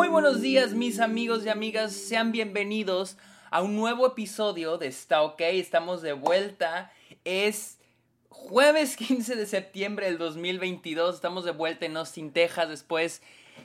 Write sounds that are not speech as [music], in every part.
Muy buenos días mis amigos y amigas, sean bienvenidos a un nuevo episodio de Está OK, estamos de vuelta, es jueves [laughs] 15 de septiembre del 2022, estamos de vuelta en Austin, Texas después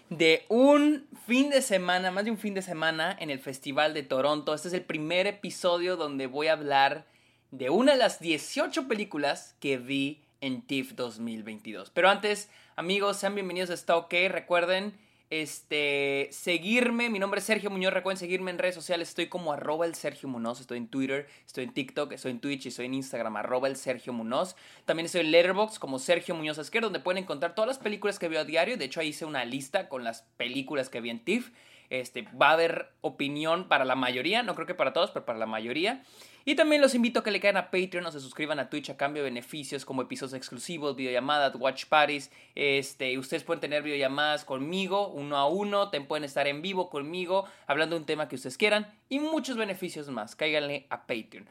de un fin de semana, más de un fin de semana en el Festival de Toronto, este es el primer episodio donde voy a hablar de una de las 18 películas que vi en TIFF 2022, pero antes amigos, sean bienvenidos a Está OK, recuerden este, seguirme, mi nombre es Sergio Muñoz, recuerden seguirme en redes sociales, estoy como arroba el Sergio Munoz, estoy en Twitter, estoy en TikTok, estoy en Twitch y estoy en Instagram, arroba el Sergio Munoz. También estoy en Letterboxd como Sergio Muñoz Esquer, donde pueden encontrar todas las películas que veo a diario, de hecho ahí hice una lista con las películas que vi en TIFF. Este, va a haber opinión para la mayoría, no creo que para todos, pero para la mayoría. Y también los invito a que le caigan a Patreon o se suscriban a Twitch a cambio de beneficios como episodios exclusivos, videollamadas, watch parties. Este, ustedes pueden tener videollamadas conmigo, uno a uno, pueden estar en vivo conmigo, hablando de un tema que ustedes quieran y muchos beneficios más. Cáiganle a Patreon.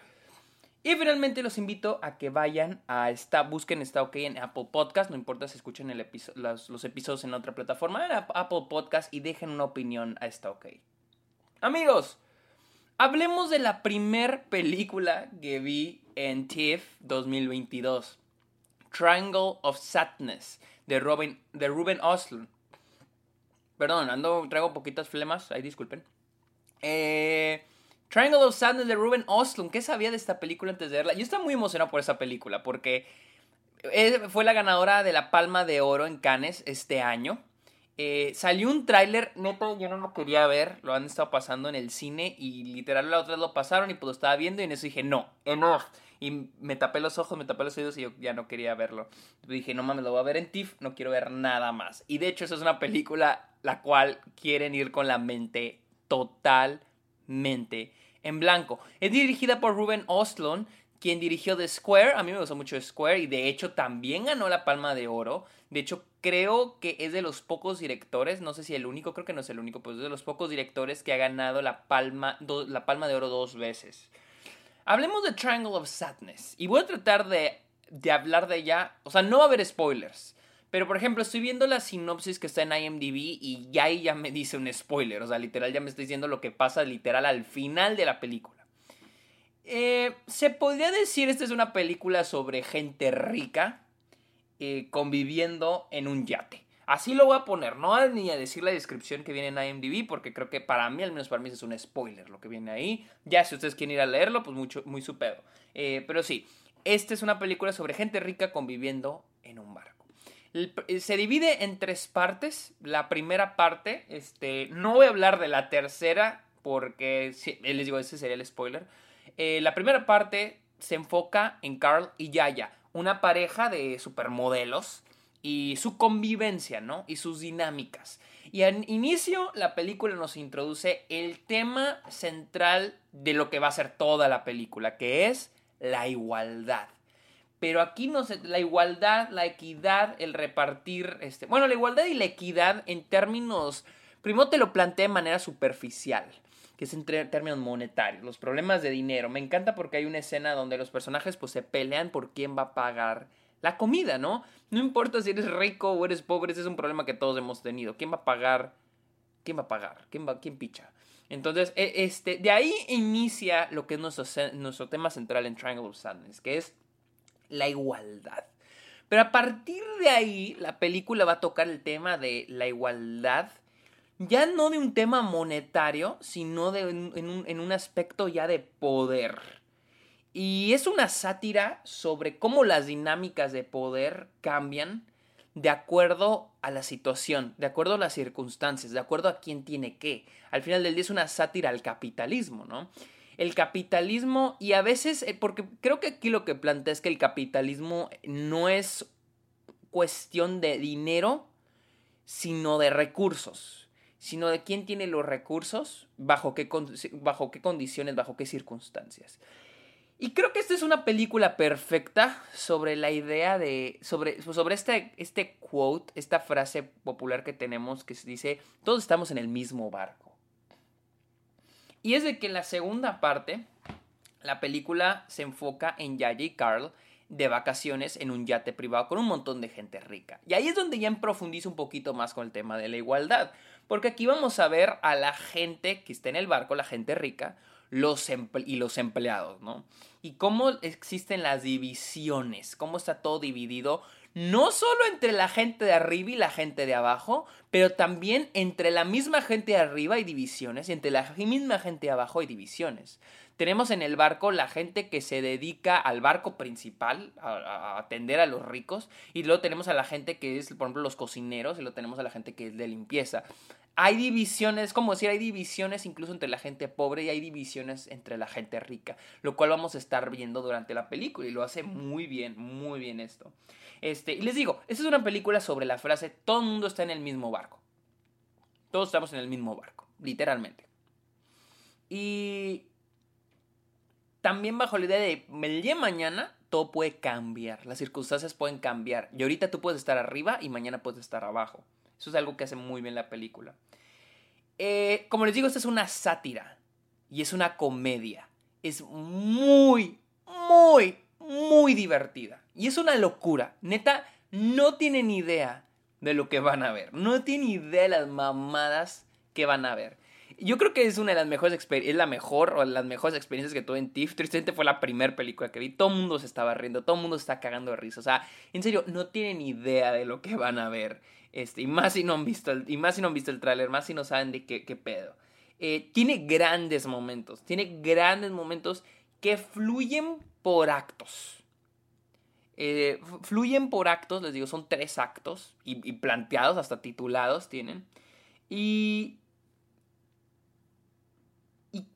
Y finalmente los invito a que vayan a esta, busquen Está OK en Apple Podcast, no importa si escuchen los, episodios en otra plataforma, Apple Podcast y dejen una opinión a Está OK. Amigos, Hablemos de la primer película que vi en TIFF 2022. Triangle of Sadness de, de Ruben Oslund. Perdón, ando, traigo poquitas flemas, ahí disculpen. Eh, Triangle of Sadness de Ruben Oslund. ¿Qué sabía de esta película antes de verla? Yo estaba muy emocionado por esa película porque eh, fue la ganadora de la Palma de Oro en Cannes este año. Eh, salió un tráiler, neto, yo no lo quería ver, lo han estado pasando en el cine y literal la otra vez lo pasaron y pues lo estaba viendo y en eso dije, no, enough. Y me tapé los ojos, me tapé los oídos y yo ya no quería verlo. Dije, no mames, lo voy a ver en TIFF, no quiero ver nada más. Y de hecho, eso es una película la cual quieren ir con la mente totalmente en blanco. Es dirigida por Ruben Oslund, quien dirigió The Square. A mí me gustó mucho Square y de hecho también ganó la Palma de Oro. De hecho, creo que es de los pocos directores, no sé si el único, creo que no es el único, pero es de los pocos directores que ha ganado la Palma, la palma de Oro dos veces. Hablemos de Triangle of Sadness y voy a tratar de, de hablar de ella, o sea, no va a haber spoilers. Pero, por ejemplo, estoy viendo la sinopsis que está en IMDb y ya ahí ya me dice un spoiler. O sea, literal ya me está diciendo lo que pasa literal al final de la película. Eh, se podría decir esta es una película sobre gente rica eh, conviviendo en un yate. Así lo voy a poner, no ni a decir la descripción que viene en IMDb, porque creo que para mí, al menos para mí, es un spoiler lo que viene ahí. Ya si ustedes quieren ir a leerlo, pues mucho, muy su pedo. Eh, pero sí, esta es una película sobre gente rica conviviendo en un barco. Se divide en tres partes. La primera parte, este, no voy a hablar de la tercera, porque les digo, ese sería el spoiler. Eh, la primera parte se enfoca en Carl y Yaya, una pareja de supermodelos y su convivencia, ¿no? Y sus dinámicas. Y al inicio la película nos introduce el tema central de lo que va a ser toda la película, que es la igualdad. Pero aquí no se, la igualdad, la equidad, el repartir, este, bueno, la igualdad y la equidad en términos, primero te lo planteé de manera superficial que es en términos monetarios, los problemas de dinero. Me encanta porque hay una escena donde los personajes pues se pelean por quién va a pagar la comida, ¿no? No importa si eres rico o eres pobre, ese es un problema que todos hemos tenido. ¿Quién va a pagar? ¿Quién va a pagar? ¿Quién va quién picha? Entonces, e, este, de ahí inicia lo que es nuestro, nuestro tema central en Triangle of Sadness, que es la igualdad. Pero a partir de ahí, la película va a tocar el tema de la igualdad ya no de un tema monetario, sino de, en, un, aspecto ya de poder. Y es una sátira sobre cómo las dinámicas de poder cambian de acuerdo a la situación, de acuerdo a las circunstancias, de acuerdo a quién tiene qué. Al final del día es una sátira al capitalismo, ¿no? El capitalismo, y a veces, eh, porque creo que aquí lo que plantea es que el capitalismo no es cuestión de dinero, sino de recursos sino de quién tiene los recursos, bajo qué, bajo qué condiciones, bajo qué circunstancias. Y creo que esta es una película perfecta sobre la idea de. sobre, sobre este, este quote, esta frase popular que tenemos que dice: Todos estamos en el mismo barco. Y es de que en la segunda parte, la película se enfoca en Yaya y Carl de vacaciones en un yate privado con un montón de gente rica. Y ahí es donde ya profundizo un poquito más con el tema de la igualdad. Porque aquí vamos a ver a la gente que está en el barco, la gente rica, los y los empleados, ¿no? Y cómo existen las divisiones, cómo está todo dividido, no solo entre la gente de arriba y la gente de abajo, pero también entre la misma gente de arriba hay divisiones y entre la misma gente de abajo hay divisiones. Tenemos en el barco la gente que se dedica al barco principal, a, atender a los ricos, y luego tenemos a la gente que es, por ejemplo, los cocineros, y luego tenemos a la gente que es de limpieza. Hay divisiones, como decir, hay divisiones incluso entre la gente pobre y hay divisiones entre la gente rica, lo cual vamos a estar viendo durante la película y lo hace muy bien, muy bien esto. Este, y les digo, esta es una película sobre la frase todo el mundo está en el mismo barco. Todos estamos en el mismo barco, literalmente. Y también bajo la idea de el día mañana todo puede cambiar, las circunstancias pueden cambiar. Y ahorita tú puedes estar arriba y mañana puedes estar abajo. Eso es algo que hace muy bien la película. Eh, como les digo, esta es una sátira y es una comedia. Es muy, muy, muy divertida. Y es una locura. Neta, no tienen idea de lo que van a ver. No tienen idea de las mamadas que van a ver. Yo creo que es una de las mejores experiencias, es la mejor o las mejores experiencias que tuve en TIFF. Tristemente fue la primera película que vi. Todo el mundo se estaba riendo, todo el mundo se está cagando de risa. O sea, en serio, no tienen idea de lo que van a ver. Este, y más si no han visto el, y más si no han visto el tráiler, más si no saben de qué, qué pedo. Eh, tiene grandes momentos, tiene grandes momentos que fluyen por actos. Eh, fluyen por actos, les digo, son tres actos y, planteados, hasta titulados tienen. Y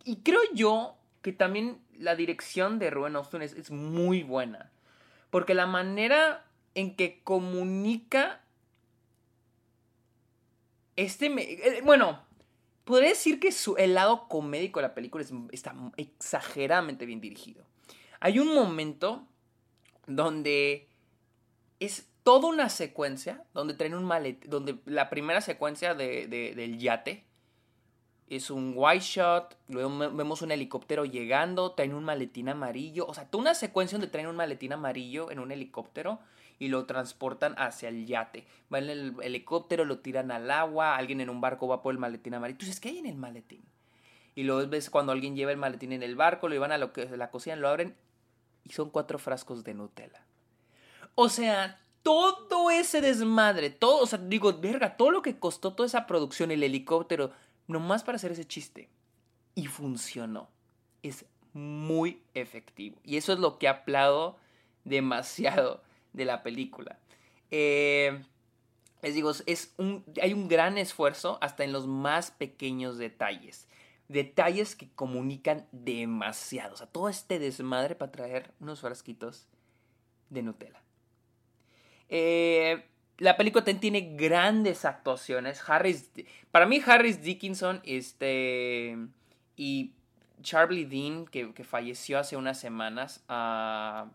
y, creo yo que también la dirección de Ruben Austin es, muy buena. Porque la manera en que comunica este... Eh, bueno, podría decir que su, el lado comédico de la película está exageradamente bien dirigido. Hay un momento donde es toda una secuencia, donde traen un malet, donde la primera secuencia del yate, es un white shot, luego vemos un helicóptero llegando, traen un maletín amarillo, o sea, toda una secuencia donde traen un maletín amarillo en un helicóptero y lo transportan hacia el yate. Van en el helicóptero, lo tiran al agua, alguien en un barco va por el maletín amarillo. Entonces, ¿qué hay en el maletín? Y luego ves cuando alguien lleva el maletín en el barco, lo llevan a lo que, la cocina, lo abren y son cuatro frascos de Nutella. O sea, todo ese desmadre, todo, o sea, digo, verga, todo lo que costó toda esa producción, el helicóptero, nomás para hacer ese chiste. Y funcionó. Es muy efectivo. Y eso es lo que aplaudo demasiado de la película. Eh, les digo, es hay un gran esfuerzo hasta en los más pequeños detalles. Detalles que comunican demasiado. O sea, todo este desmadre para traer unos frasquitos de Nutella. Eh, la película tiene grandes actuaciones. Harris, para mí Harris Dickinson este, y Charlie Dean, que, falleció hace unas semanas, uh,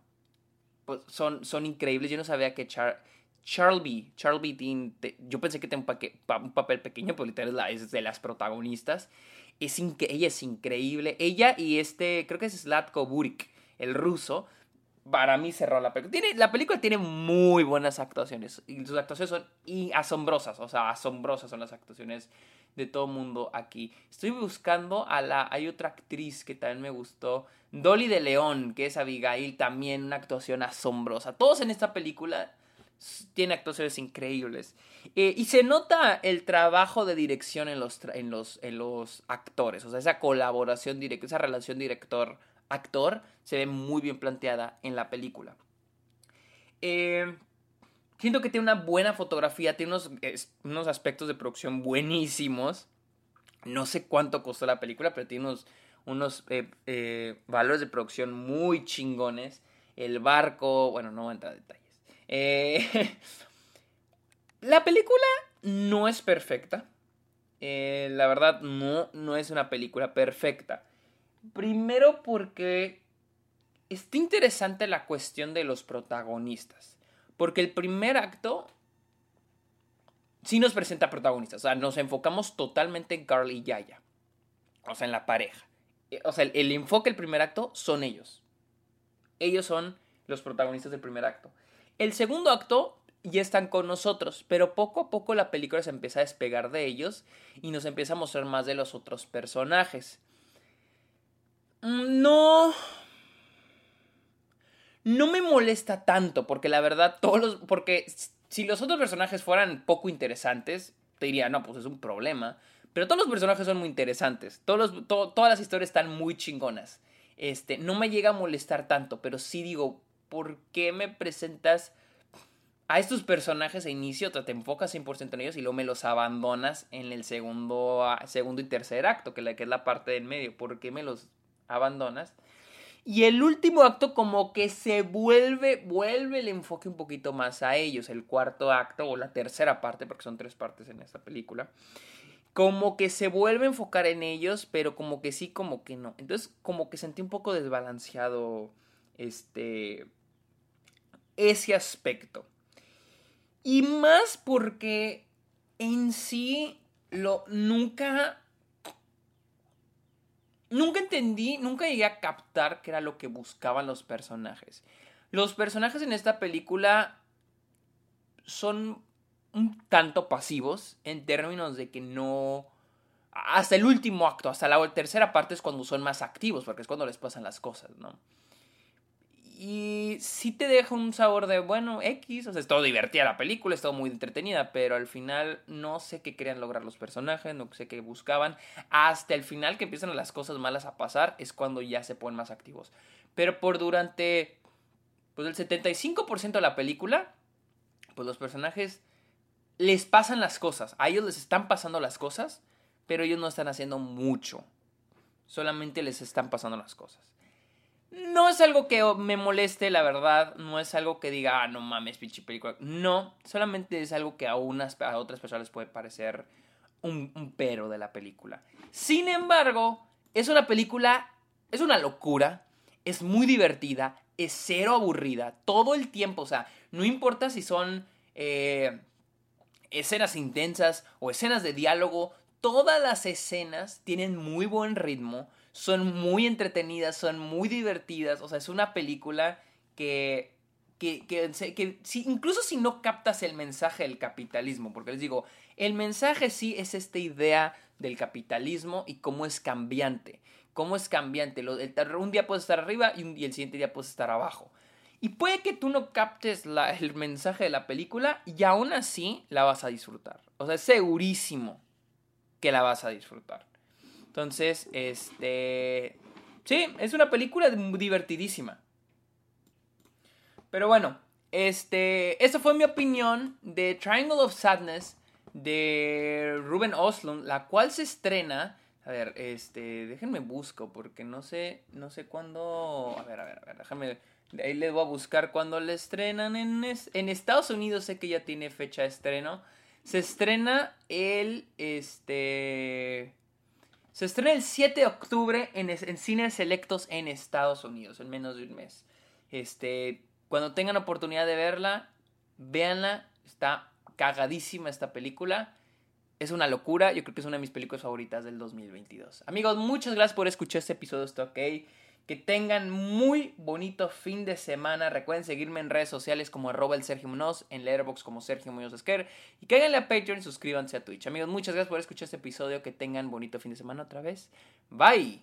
pues son, son increíbles. Yo no sabía que Char, Charlie, Charlie Dean, yo pensé que tenía un, papel pequeño, pero literal es de las protagonistas. Es ella es increíble. Ella y este, creo que es Slatko Burik, el ruso, para mí cerró la película. Tiene, la película tiene muy buenas actuaciones. Y sus actuaciones son asombrosas. O sea, asombrosas son las actuaciones de todo mundo aquí. Estoy buscando a la. Hay otra actriz que también me gustó. Dolly de León, que es Abigail, también una actuación asombrosa. Todos en esta película tienen actuaciones increíbles. Eh, y se nota el trabajo de dirección en los, en los, en los actores. O sea, esa colaboración directa, esa relación director actor se ve muy bien planteada en la película. Eh, siento que tiene una buena fotografía, tiene unos, aspectos de producción buenísimos. No sé cuánto costó la película, pero tiene unos, eh, eh, valores de producción muy chingones. El barco, bueno, no voy a entrar a detalles. [laughs] la película no es perfecta. la verdad, no, no es una película perfecta. Primero porque está interesante la cuestión de los protagonistas. Porque el primer acto sí nos presenta protagonistas. O sea, nos enfocamos totalmente en Carl y Yaya. O sea, en la pareja. Eh, o sea, el, enfoque del primer acto son ellos. Ellos son los protagonistas del primer acto. El segundo acto ya están con nosotros, pero poco a poco la película se empieza a despegar de ellos y nos empieza a mostrar más de los otros personajes. Mm, no. No me molesta tanto, porque la verdad, todos los. Porque si los otros personajes fueran poco interesantes, te diría, no, pues es un problema. Pero todos los personajes son muy interesantes. Todos todas las historias están muy chingonas. Este, no me llega a molestar tanto, pero sí digo, ¿por qué me presentas a estos personajes a inicio? Te, te enfocas 100% en ellos y luego me los abandonas en el segundo, segundo y tercer acto, que, que es la parte del medio. ¿Por qué me los abandonas? Y el último acto como que se vuelve, vuelve el enfoque un poquito más a ellos, el cuarto acto o la tercera parte, porque son tres partes en esta película, como que se vuelve a enfocar en ellos, pero como que sí, como que no. Entonces como que sentí un poco desbalanceado este, ese aspecto. Y más porque en sí lo nunca nunca entendí, nunca llegué a captar qué era lo que buscaban los personajes. Los personajes en esta película son un tanto pasivos en términos de que no... Hasta el último acto, hasta la tercera parte es cuando son más activos, porque es cuando les pasan las cosas, ¿no? Y sí te deja un sabor de, bueno, X, o sea, es todo divertida la película, es todo muy entretenida, pero al final no sé qué querían lograr los personajes, no sé qué buscaban. Hasta el final que empiezan las cosas malas a pasar es cuando ya se ponen más activos. Pero por durante, pues el 75% de la película, pues los personajes les pasan las cosas, a ellos les están pasando las cosas, pero ellos no están haciendo mucho. Solamente les están pasando las cosas. No es algo que me moleste, la verdad. No es algo que diga, ah, no mames, pinche película. No, solamente es algo que a, unas, a otras personas puede parecer un, un pero de la película. Sin embargo, es una película, es una locura, es muy divertida, es cero aburrida, todo el tiempo. O sea, no importa si son eh, escenas intensas o escenas de diálogo, todas las escenas tienen muy buen ritmo son muy entretenidas, son muy divertidas. O sea, es una película que, que, que, incluso si no captas el mensaje del capitalismo, porque les digo, el mensaje sí es esta idea del capitalismo y cómo es cambiante. Cómo es cambiante. un día puedes estar arriba y, el siguiente día puedes estar abajo. Y puede que tú no captes el mensaje de la película y aún así la vas a disfrutar. O sea, es segurísimo que la vas a disfrutar. Entonces, este... Sí, es una película divertidísima. Pero bueno, este... Esta fue mi opinión de Triangle of Sadness de Ruben Oslund, la cual se estrena... A ver, este, déjenme busco porque no sé, no sé cuándo... A ver, a ver, a ver, déjenme... Ahí les voy a buscar cuándo la estrenan en, en Estados Unidos. Sé que ya tiene fecha de estreno. Se estrena el, este... Se estrena el 7 de octubre en, en, cines selectos en Estados Unidos, en menos de un mes. Este, cuando tengan oportunidad de verla, véanla. Está cagadísima esta película. Es una locura. Yo creo que es una de mis películas favoritas del 2022. Amigos, muchas gracias por escuchar este episodio. Está ok. Que tengan muy bonito fin de semana. Recuerden seguirme en redes sociales como arroba el Sergio Munoz, en Letterboxd como Sergio Muñoz Esquer. Y cáiganle a Patreon y suscríbanse a Twitch. Amigos, muchas gracias por escuchar este episodio. Que tengan bonito fin de semana otra vez. Bye.